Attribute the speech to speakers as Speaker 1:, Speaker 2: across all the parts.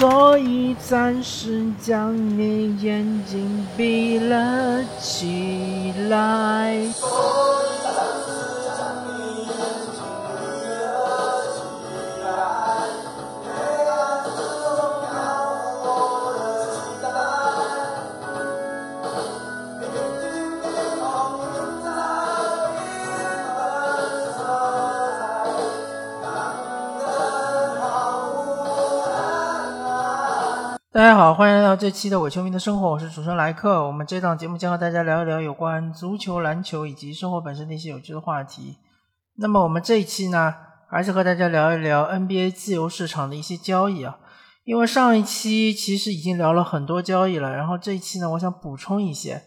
Speaker 1: 所以暂时将你眼睛闭了起来。大家好，欢迎来到这期的伪球迷的生活，我是主持人莱克。我们这档节目将和大家聊一聊有关足球、篮球以及生活本身的一些有趣的话题。那么我们这一期呢，还是和大家聊一聊 NBA 自由市场的一些交易啊。因为上一期其实已经聊了很多交易了，然后这一期呢，我想补充一些。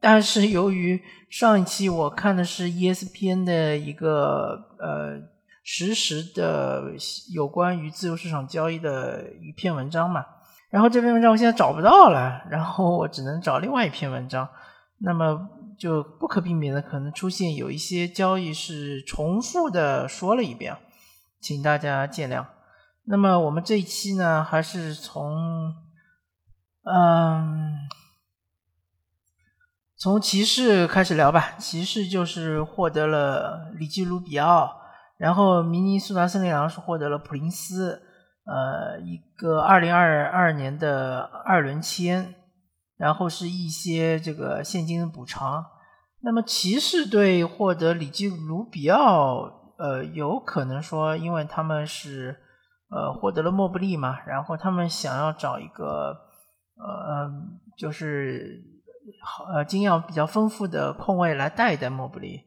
Speaker 1: 但是由于上一期我看的是 ESPN 的一个呃实时的有关于自由市场交易的一篇文章嘛。然后这篇文章我现在找不到了，然后我只能找另外一篇文章，那么就不可避免的可能出现有一些交易是重复的说了一遍，请大家见谅。那么我们这一期呢，还是从嗯从骑士开始聊吧。骑士就是获得了里基卢比奥，然后明尼苏达森林狼是获得了普林斯。呃，一个二零二二年的二轮签，然后是一些这个现金补偿。那么骑士队获得里基卢比奥，呃，有可能说，因为他们是呃获得了莫布利嘛，然后他们想要找一个呃，就是好呃经验比较丰富的控卫来带一带莫布利。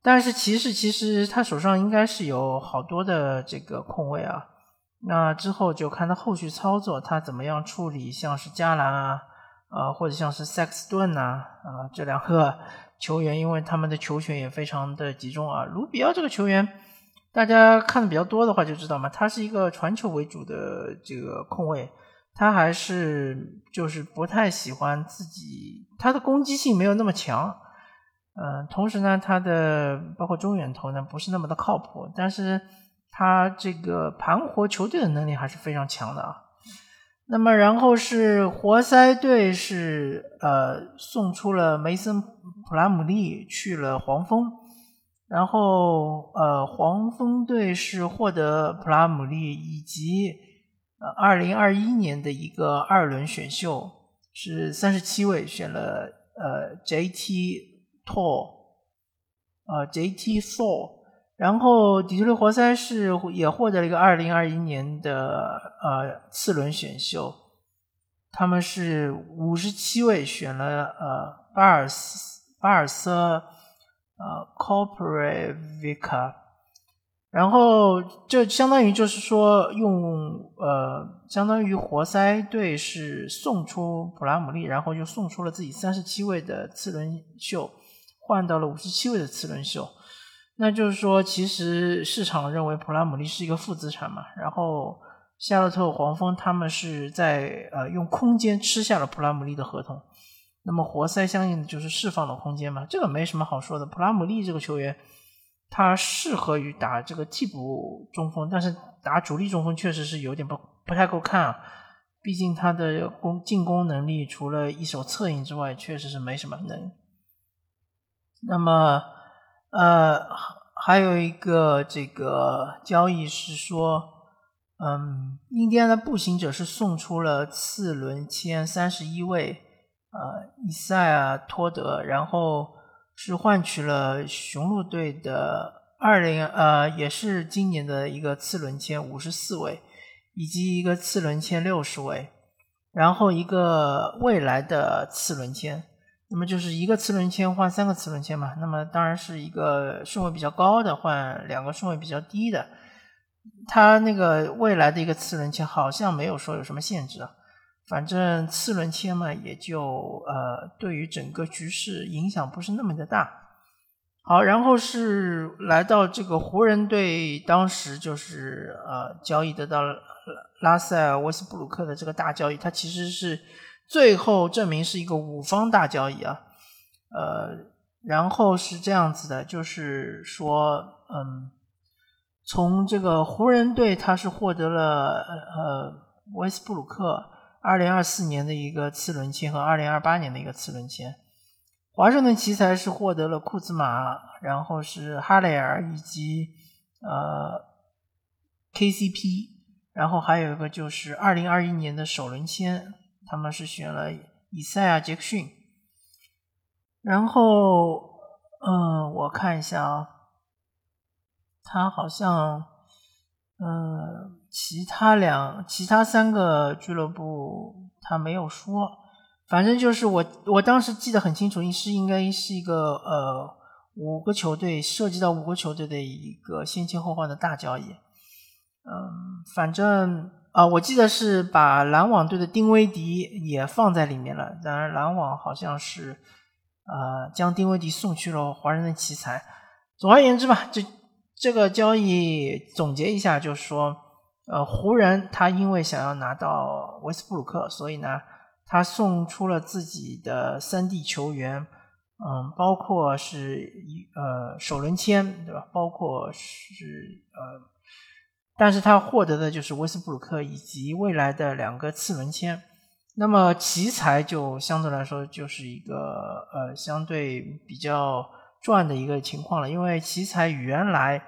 Speaker 1: 但是骑士其实他手上应该是有好多的这个控卫啊。那之后就看他后续操作，他怎么样处理，像是加兰啊，呃，或者像是塞克斯顿呐，啊，这两个 球员，因为他们的球权也非常的集中啊。卢比奥这个球员，大家看的比较多的话就知道嘛，他是一个传球为主的这个控卫，他还是就是不太喜欢自己，他的攻击性没有那么强，嗯，同时呢，他的包括中远投呢不是那么的靠谱，但是。他这个盘活球队的能力还是非常强的啊。那么，然后是活塞队是呃送出了梅森普拉姆利去了黄蜂，然后呃黄蜂队是获得普拉姆利以及呃二零二一年的一个二轮选秀，是三十七位选了呃 J.T. Tor，呃 J.T. Thor。然后底特律活塞是也获得了一个二零二一年的呃次轮选秀，他们是五十七位选了呃巴尔斯巴尔瑟呃 Corporate Vica，然后这相当于就是说用呃相当于活塞队是送出普拉姆利，然后又送出了自己三十七位的次轮秀，换到了五十七位的次轮秀。那就是说，其实市场认为普拉姆利是一个负资产嘛，然后夏洛特黄蜂他们是在呃用空间吃下了普拉姆利的合同，那么活塞相应的就是释放了空间嘛，这个没什么好说的。普拉姆利这个球员，他适合于打这个替补中锋，但是打主力中锋确实是有点不不太够看啊，毕竟他的攻进攻能力除了一手策应之外，确实是没什么能。那么。呃，还有一个这个交易是说，嗯，印第安的步行者是送出了次轮签三十一位，呃，伊赛尔托德，然后是换取了雄鹿队的二零呃，也是今年的一个次轮签五十四位，以及一个次轮签六十位，然后一个未来的次轮签。那么就是一个次轮签换三个次轮签嘛，那么当然是一个顺位比较高的换两个顺位比较低的，他那个未来的一个次轮签好像没有说有什么限制啊，反正次轮签嘛也就呃对于整个局势影响不是那么的大。好，然后是来到这个湖人队，当时就是呃交易得到拉塞尔·威斯布鲁克的这个大交易，它其实是。最后证明是一个五方大交易啊，呃，然后是这样子的，就是说，嗯，从这个湖人队他是获得了呃威斯布鲁克二零二四年的一个次轮签和二零二八年的一个次轮签。华盛顿奇才是获得了库兹马，然后是哈雷尔以及呃 KCP，然后还有一个就是二零二一年的首轮签，他们是选了以赛亚杰克逊。然后，嗯，我看一下啊，他好像，嗯，其他两、其他三个俱乐部他没有说，反正就是我我当时记得很清楚，是应该是一个呃五个球队涉及到五个球队的一个先签后换的大交易，嗯，反正啊，我记得是把篮网队的丁威迪也放在里面了，当然篮网好像是。呃，将丁威迪送去了华盛顿奇才。总而言之吧，这这个交易总结一下，就是说，呃，湖人他因为想要拿到威斯布鲁克，所以呢，他送出了自己的三 D 球员，嗯，包括是一呃首轮签，对吧？包括是呃，但是他获得的就是威斯布鲁克以及未来的两个次轮签。那么奇才就相对来说就是一个呃相对比较赚的一个情况了，因为奇才原来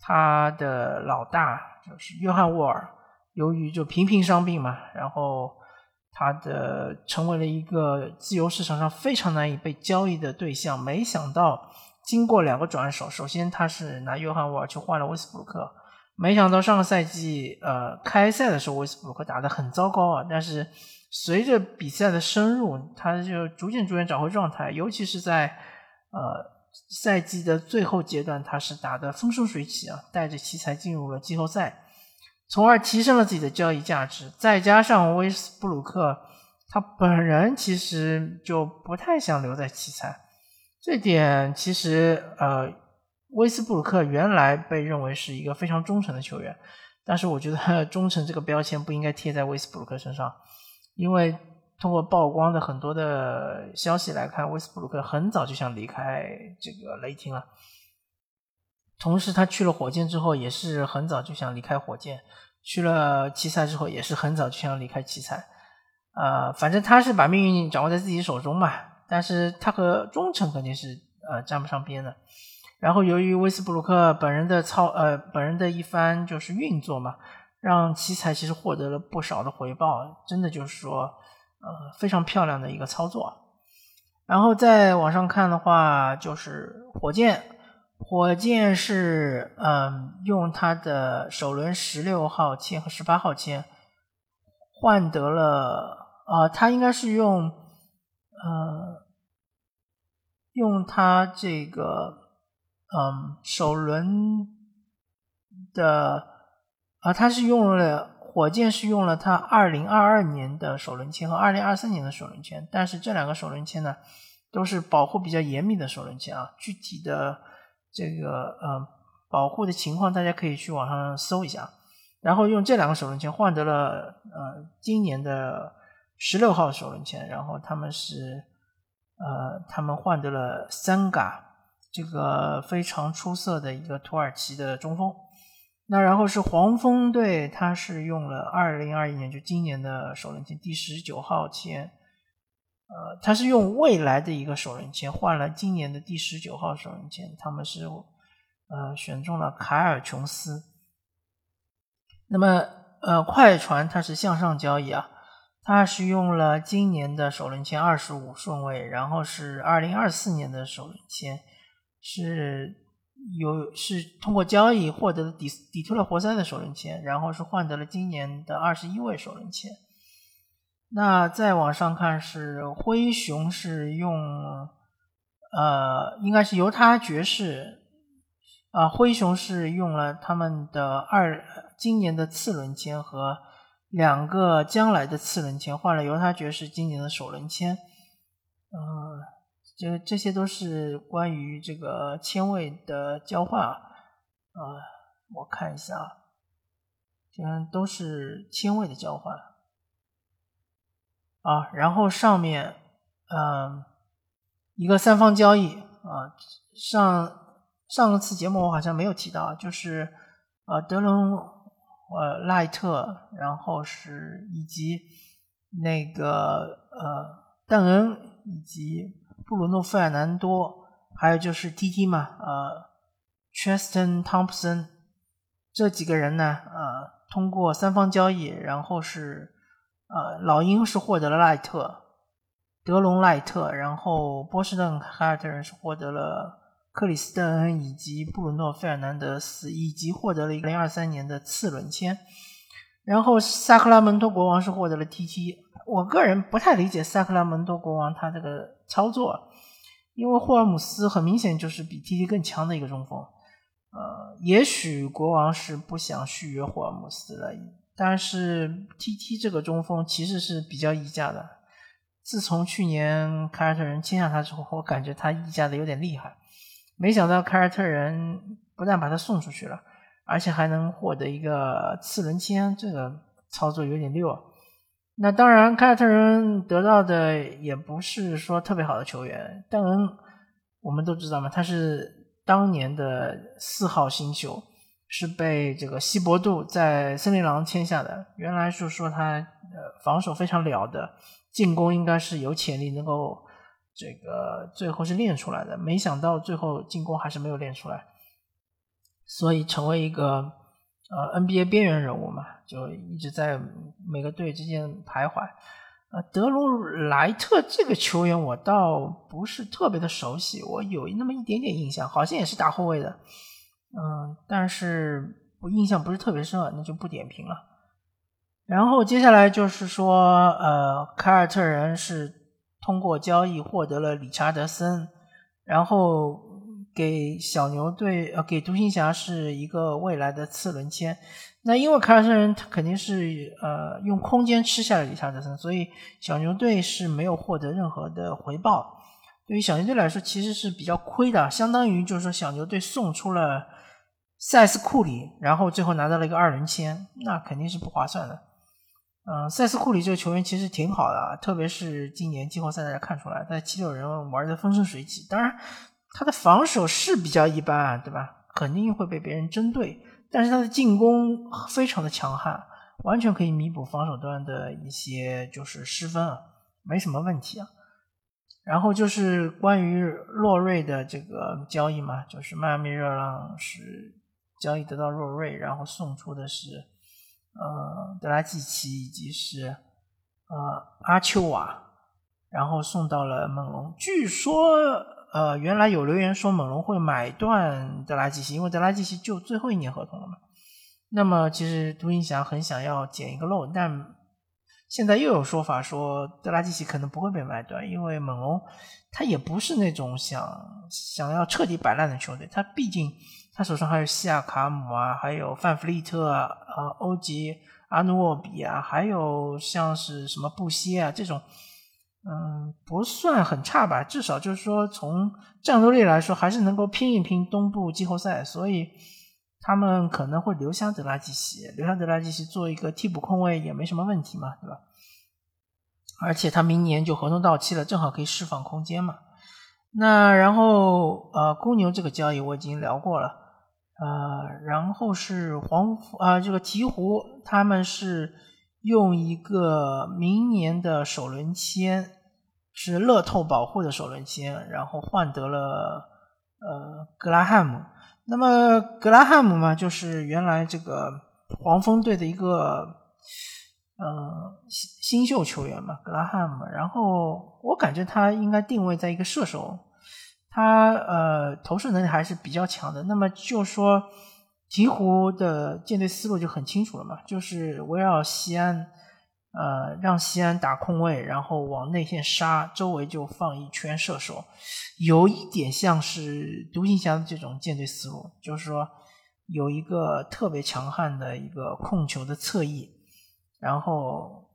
Speaker 1: 他的老大就是约翰沃尔，由于就频频伤病嘛，然后他的成为了一个自由市场上非常难以被交易的对象。没想到经过两个转手，首先他是拿约翰沃尔去换了威斯布鲁克，没想到上个赛季呃开赛的时候威斯布鲁克打得很糟糕啊，但是。随着比赛的深入，他就逐渐逐渐找回状态，尤其是在呃赛季的最后阶段，他是打得风生水起啊，带着奇才进入了季后赛，从而提升了自己的交易价值。再加上威斯布鲁克他本人其实就不太想留在奇才，这点其实呃威斯布鲁克原来被认为是一个非常忠诚的球员，但是我觉得 忠诚这个标签不应该贴在威斯布鲁克身上。因为通过曝光的很多的消息来看，威斯布鲁克很早就想离开这个雷霆了。同时，他去了火箭之后，也是很早就想离开火箭；去了奇才之后，也是很早就想离开奇才。呃，反正他是把命运掌握在自己手中嘛。但是他和忠诚肯定是呃沾不上边的。然后，由于威斯布鲁克本人的操呃本人的一番就是运作嘛。让奇才其实获得了不少的回报，真的就是说，呃，非常漂亮的一个操作。然后再往上看的话，就是火箭，火箭是嗯，用他的首轮十六号签和十八号签换得了，啊，他应该是用，呃，用他这个，嗯，首轮的。啊，他是用了火箭是用了他二零二二年的首轮签和二零二三年的首轮签，但是这两个首轮签呢，都是保护比较严密的首轮签啊。具体的这个呃保护的情况，大家可以去网上搜一下。然后用这两个首轮签换得了呃今年的十六号首轮签，然后他们是呃他们换得了三嘎这个非常出色的一个土耳其的中锋。那然后是黄蜂队，他是用了二零二一年就今年的首轮签第十九号签，呃，他是用未来的一个首轮签换了今年的第十九号首轮签，他们是呃选中了凯尔琼斯。那么呃快船他是向上交易啊，他是用了今年的首轮签二十五顺位，然后是二零二四年的首轮签是。有是通过交易获得的底底特律活塞的首轮签，然后是换得了今年的二十一位首轮签。那再往上看是灰熊是用，呃，应该是犹他爵士，啊，灰熊是用了他们的二今年的次轮签和两个将来的次轮签，换了犹他爵士今年的首轮签，嗯。这这些都是关于这个签位的交换啊，呃，我看一下啊，这都是签位的交换。啊，然后上面嗯一个三方交易啊，上上次节目我好像没有提到，就是呃德隆呃赖特，然后是以及那个呃邓恩以及布鲁诺费尔南多，还有就是 T.T 嘛，呃 Tristan Thompson 这几个人呢，呃通过三方交易，然后是呃老鹰是获得了赖特。德隆赖特，然后波士顿凯尔特人是获得了克里斯邓恩以及布鲁诺费尔南德斯，以及获得了一个零二三年的次轮签。然后萨克拉门托国王是获得了 TT。我个人不太理解萨克拉门托国王他这个操作，因为霍尔姆斯很明显就是比 TT 更强的一个中锋。呃，也许国王是不想续约霍尔姆斯了，但是 TT 这个中锋其实是比较溢价的。自从去年凯尔特人签下他之后，我感觉他溢价的有点厉害。没想到凯尔特人不但把他送出去了，而且还能获得一个次轮签，这个操作有点溜。那当然，凯尔特人得到的也不是说特别好的球员。邓恩，我们都知道嘛，他是当年的四号新秀，是被这个西伯杜在森林狼签下的。原来是说他呃防守非常了得。进攻应该是有潜力能够这个最后是练出来的，没想到最后进攻还是没有练出来，所以成为一个呃 NBA 边缘人物嘛，就一直在每个队之间徘徊。呃，德鲁莱特这个球员我倒不是特别的熟悉，我有那么一点点印象，好像也是打后卫的，嗯，但是我印象不是特别深啊，那就不点评了。然后接下来就是说，呃，凯尔特人是通过交易获得了理查德森，然后给小牛队呃给独行侠是一个未来的次轮签。那因为凯尔特人他肯定是呃用空间吃下了理查德森，所以小牛队是没有获得任何的回报。对于小牛队来说，其实是比较亏的，相当于就是说小牛队送出了塞斯库里，然后最后拿到了一个二轮签，那肯定是不划算的。嗯，塞斯库里这个球员其实挺好的，特别是今年季后赛大家看出来，在七六人玩的风生水起。当然，他的防守是比较一般啊，对吧？肯定会被别人针对。但是他的进攻非常的强悍，完全可以弥补防守端的一些就是失分啊，没什么问题啊。然后就是关于洛瑞的这个交易嘛，就是迈阿密热浪是交易得到洛瑞，然后送出的是。呃，德拉季奇以及是呃阿丘瓦，然后送到了猛龙。据说呃，原来有留言说猛龙会买断德拉季奇，因为德拉季奇就最后一年合同了嘛。那么其实独行侠很想要捡一个漏，但现在又有说法说德拉季奇可能不会被买断，因为猛龙他也不是那种想想要彻底摆烂的球队，他毕竟。他手上还有西亚卡姆啊，还有范弗利特啊，呃，欧吉阿努沃比啊，还有像是什么布歇啊这种，嗯，不算很差吧，至少就是说从战斗力来说，还是能够拼一拼东部季后赛，所以他们可能会留下德拉季奇，留下德拉季奇做一个替补控卫也没什么问题嘛，对吧？而且他明年就合同到期了，正好可以释放空间嘛。那然后呃，公牛这个交易我已经聊过了。呃，然后是黄啊，这个鹈鹕他们是用一个明年的首轮签，是乐透保护的首轮签，然后换得了呃格拉汉姆。那么格拉汉姆嘛，就是原来这个黄蜂队的一个呃新新秀球员嘛，格拉汉姆。然后我感觉他应该定位在一个射手。他呃投射能力还是比较强的，那么就说鹈鹕的舰队思路就很清楚了嘛，就是围绕西安，呃让西安打空位，然后往内线杀，周围就放一圈射手，有一点像是独行侠的这种舰队思路，就是说有一个特别强悍的一个控球的侧翼，然后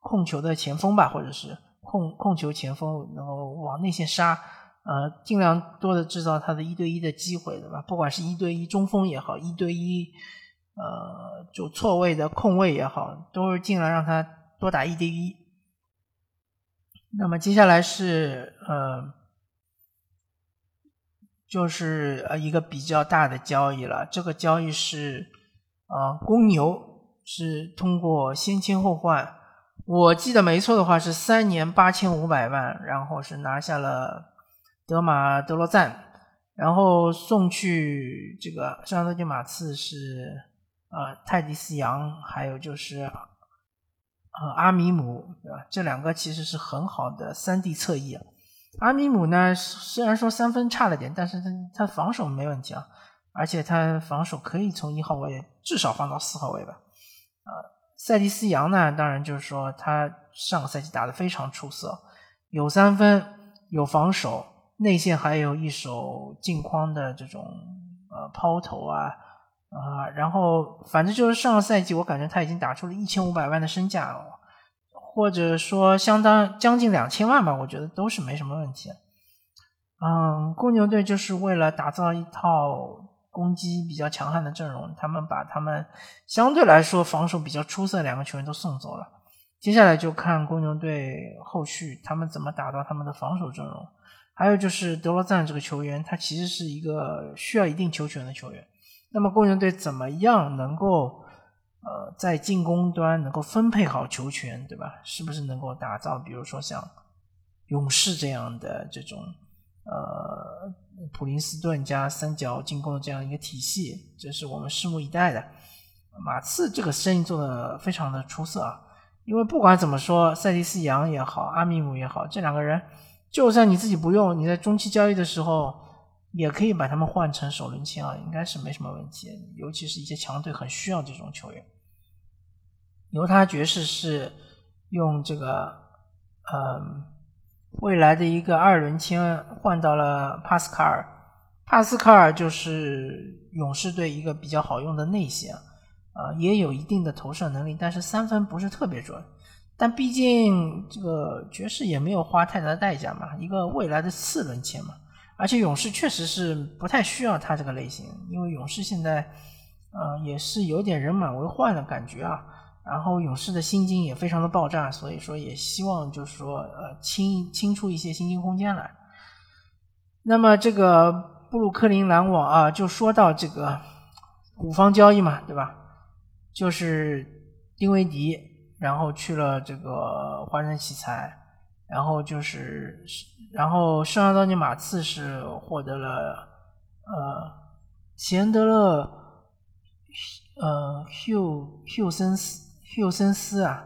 Speaker 1: 控球的前锋吧，或者是控控球前锋，然后往内线杀。呃，尽量多的制造他的一对一的机会，对吧？不管是一对一中锋也好，一对一呃就错位的控卫也好，都是尽量让他多打一对一。那么接下来是呃，就是呃一个比较大的交易了。这个交易是啊，公牛是通过先签后换，我记得没错的话是三年八千五百万，然后是拿下了德马德罗赞，然后送去这个圣安东马刺是呃泰迪斯杨，还有就是呃阿米姆，对吧？这两个其实是很好的三 D 侧翼。阿米姆呢，虽然说三分差了点，但是他他防守没问题啊。而且他防守可以从一号位至少放到四号位吧，呃，塞蒂斯杨呢，当然就是说他上个赛季打得非常出色，有三分，有防守，内线还有一手镜框的这种呃抛投啊啊，然后反正就是上个赛季我感觉他已经打出了一千五百万的身价，或者说相当将近两千万吧，我觉得都是没什么问题。嗯，公牛队就是为了打造一套。攻击比较强悍的阵容，他们把他们相对来说防守比较出色两个球员都送走了。接下来就看公牛队后续他们怎么打造他们的防守阵容。还有就是德罗赞这个球员，他其实是一个需要一定球权的球员。那么公牛队怎么样能够呃在进攻端能够分配好球权，对吧？是不是能够打造比如说像勇士这样的这种？呃，普林斯顿加三角进攻的这样一个体系，这是我们拭目以待的。马刺这个生意做的非常的出色啊，因为不管怎么说，塞蒂斯杨也好，阿米姆也好，这两个人，就算你自己不用，你在中期交易的时候，也可以把他们换成首轮签啊，应该是没什么问题。尤其是一些强队很需要这种球员。犹他爵士是用这个，嗯。未来的一个二轮签换到了帕斯卡尔，帕斯卡尔就是勇士队一个比较好用的内线，啊，也有一定的投射能力，但是三分不是特别准。但毕竟这个爵士也没有花太大的代价嘛，一个未来的四轮签嘛，而且勇士确实是不太需要他这个类型，因为勇士现在，呃，也是有点人满为患的感觉啊。然后勇士的薪金也非常的爆炸，所以说也希望就是说呃清清出一些薪金空间来。那么这个布鲁克林篮网啊，就说到这个五方交易嘛，对吧？就是丁威迪，然后去了这个华人奇才，然后就是然后圣安东尼马刺是获得了呃齐恩德勒呃休休森斯。休森斯啊，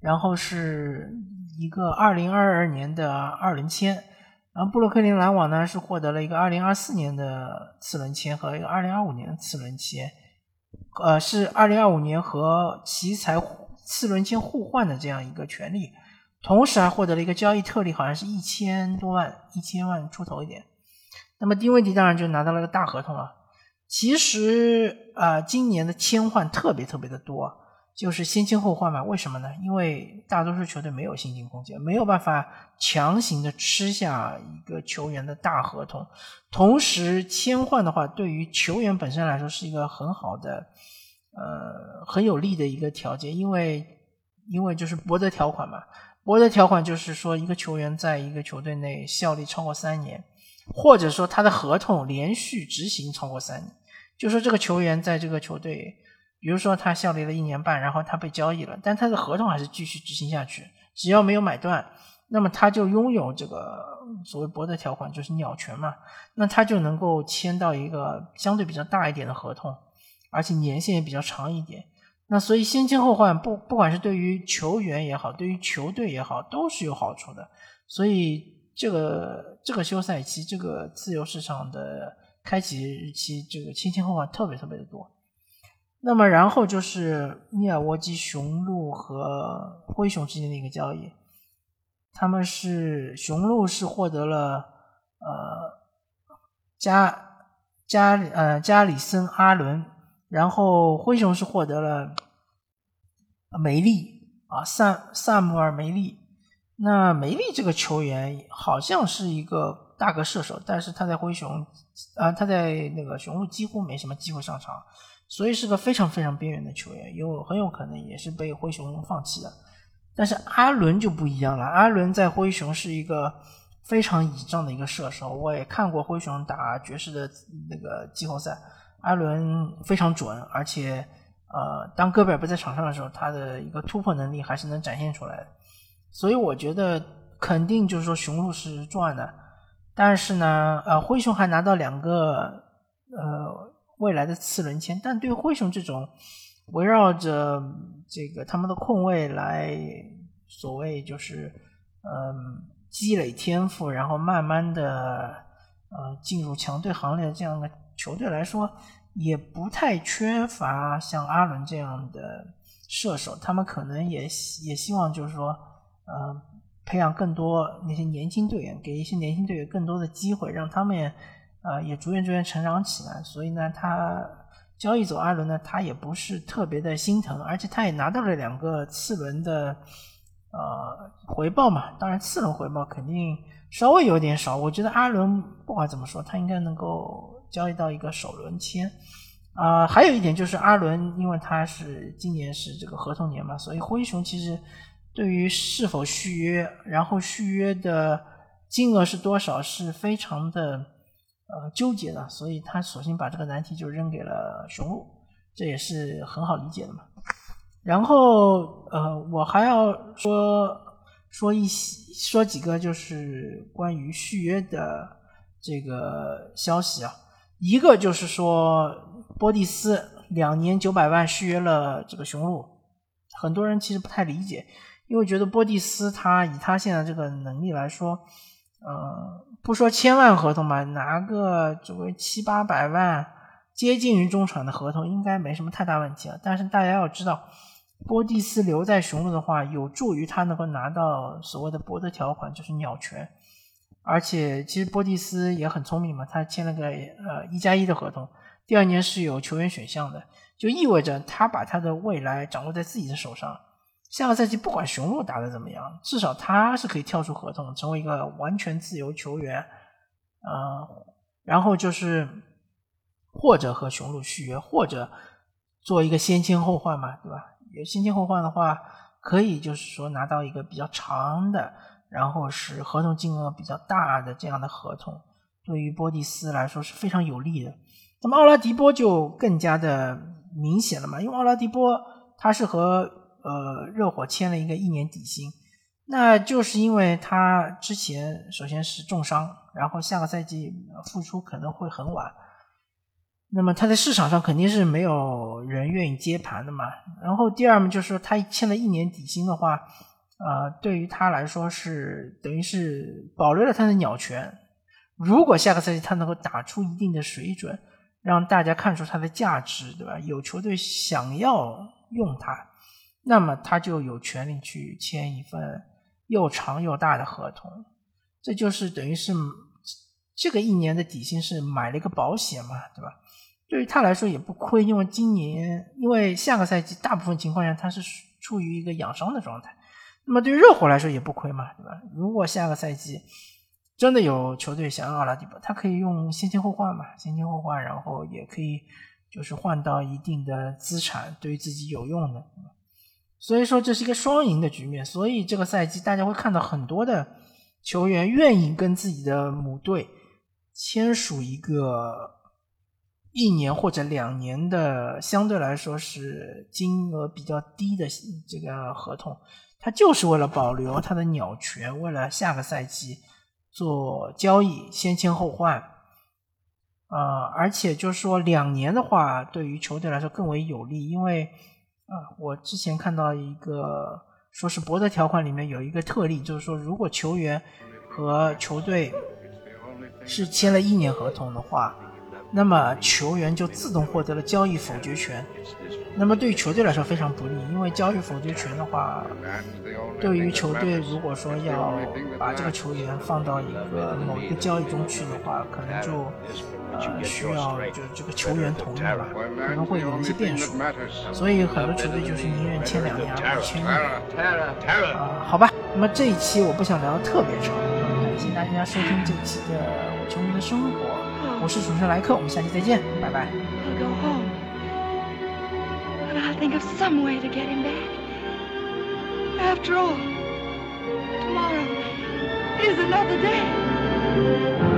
Speaker 1: 然后是一个二零二二年的二轮签，然后布鲁克林篮网呢是获得了一个二零二四年的次轮签和一个二零二五年的次轮签，呃，是二零二五年和奇才次轮签互换的这样一个权利，同时还获得了一个交易特例，好像是一千多万，一千万出头一点。那么丁威迪当然就拿到了个大合同了。其实啊，今年的签换特别特别的多。就是先签后换嘛？为什么呢？因为大多数球队没有薪金空间，没有办法强行的吃下一个球员的大合同。同时，签换的话，对于球员本身来说是一个很好的，呃，很有利的一个条件。因为，因为就是博德条款嘛。博德条款就是说，一个球员在一个球队内效力超过三年，或者说他的合同连续执行超过三年，就说这个球员在这个球队。比如说他效力了一年半，然后他被交易了，但他的合同还是继续执行下去，只要没有买断，那么他就拥有这个所谓博德条款，就是鸟权嘛，那他就能够签到一个相对比较大一点的合同，而且年限也比较长一点。那所以先签后换，不不管是对于球员也好，对于球队也好，都是有好处的。所以这个这个休赛期，这个自由市场的开启日期，这个先签后换特别特别的多。那么，然后就是密尔沃基雄鹿和灰熊之间的一个交易，他们是雄鹿是获得了呃加加呃加里森阿伦，然后灰熊是获得了梅利啊萨萨姆尔梅利。那梅利这个球员好像是一个大个射手，但是他在灰熊啊他在那个雄鹿几乎没什么机会上场。所以是个非常非常边缘的球员，有很有可能也是被灰熊放弃的。但是阿伦就不一样了，阿伦在灰熊是一个非常倚仗的一个射手。我也看过灰熊打爵士的那个季后赛，阿伦非常准，而且呃，当戈贝尔不在场上的时候，他的一个突破能力还是能展现出来的。所以我觉得肯定就是说雄鹿是赚的，但是呢，呃，灰熊还拿到两个呃未来的次轮签，但对灰熊这种围绕着这个他们的控卫来所谓就是嗯积累天赋，然后慢慢的呃进入强队行列的这样的球队来说。也不太缺乏像阿伦这样的射手，他们可能也也希望就是说，呃，培养更多那些年轻队员，给一些年轻队员更多的机会，让他们呃也逐渐逐渐成长起来。所以呢，他交易走阿伦呢，他也不是特别的心疼，而且他也拿到了两个次轮的呃回报嘛。当然，次轮回报肯定稍微有点少。我觉得阿伦不管怎么说，他应该能够。交易到一个首轮签，啊，还有一点就是阿伦，因为他是今年是这个合同年嘛，所以灰熊其实对于是否续约，然后续约的金额是多少，是非常的呃纠结的，所以他索性把这个难题就扔给了雄鹿，这也是很好理解的嘛。然后呃，我还要说说一些说几个就是关于续约的这个消息啊。一个就是说，波蒂斯两年九百万续约了这个雄鹿，很多人其实不太理解，因为觉得波蒂斯他以他现在这个能力来说，呃，不说千万合同吧，拿个这个七八百万，接近于中产的合同，应该没什么太大问题了。但是大家要知道，波蒂斯留在雄鹿的话，有助于他能够拿到所谓的博德条款，就是鸟权。而且其实波蒂斯也很聪明嘛，他签了个呃一加一的合同，第二年是有球员选项的，就意味着他把他的未来掌握在自己的手上。下个赛季不管雄鹿打得怎么样，至少他是可以跳出合同，成为一个完全自由球员。呃，然后就是或者和雄鹿续约，或者做一个先签后换嘛，对吧？有先签后换的话，可以就是说拿到一个比较长的。然后是合同金额比较大的这样的合同，对于波蒂斯来说是非常有利的。那么奥拉迪波就更加的明显了嘛，因为奥拉迪波他是和呃热火签了一个一年底薪，那就是因为他之前首先是重伤，然后下个赛季复出可能会很晚，那么他在市场上肯定是没有人愿意接盘的嘛。然后第二嘛，就是他签了一年底薪的话。呃，对于他来说是等于是保留了他的鸟权。如果下个赛季他能够打出一定的水准，让大家看出他的价值，对吧？有球队想要用他，那么他就有权利去签一份又长又大的合同。这就是等于是这个一年的底薪是买了一个保险嘛，对吧？对于他来说也不亏，因为今年因为下个赛季大部分情况下他是处于一个养伤的状态。那么对于热火来说也不亏嘛，对吧？如果下个赛季真的有球队想要奥拉迪波，他可以用先签后换嘛，先签后换，然后也可以就是换到一定的资产，对于自己有用的。所以说这是一个双赢的局面。所以这个赛季大家会看到很多的球员愿意跟自己的母队签署一个一年或者两年的相对来说是金额比较低的这个合同。他就是为了保留他的鸟权，为了下个赛季做交易，先签后换，啊，而且就是说两年的话，对于球队来说更为有利，因为啊，我之前看到一个说是博德条款里面有一个特例，就是说如果球员和球队是签了一年合同的话。那么球员就自动获得了交易否决权，那么对于球队来说非常不利，因为交易否决权的话，对于球队如果说要把这个球员放到一个某一个交易中去的话，可能就呃需要就这个球员同意吧，可能会有一些变数，所以很多球队就是宁愿签两年而不签一年。啊，好吧，那么这一期我不想聊的特别长，感谢大家收听这期的我球迷的生活。我是主持人莱克，我们下期再见，拜拜。
Speaker 2: I'll go home, but I'll think of some way to get him back. After all, tomorrow is another day.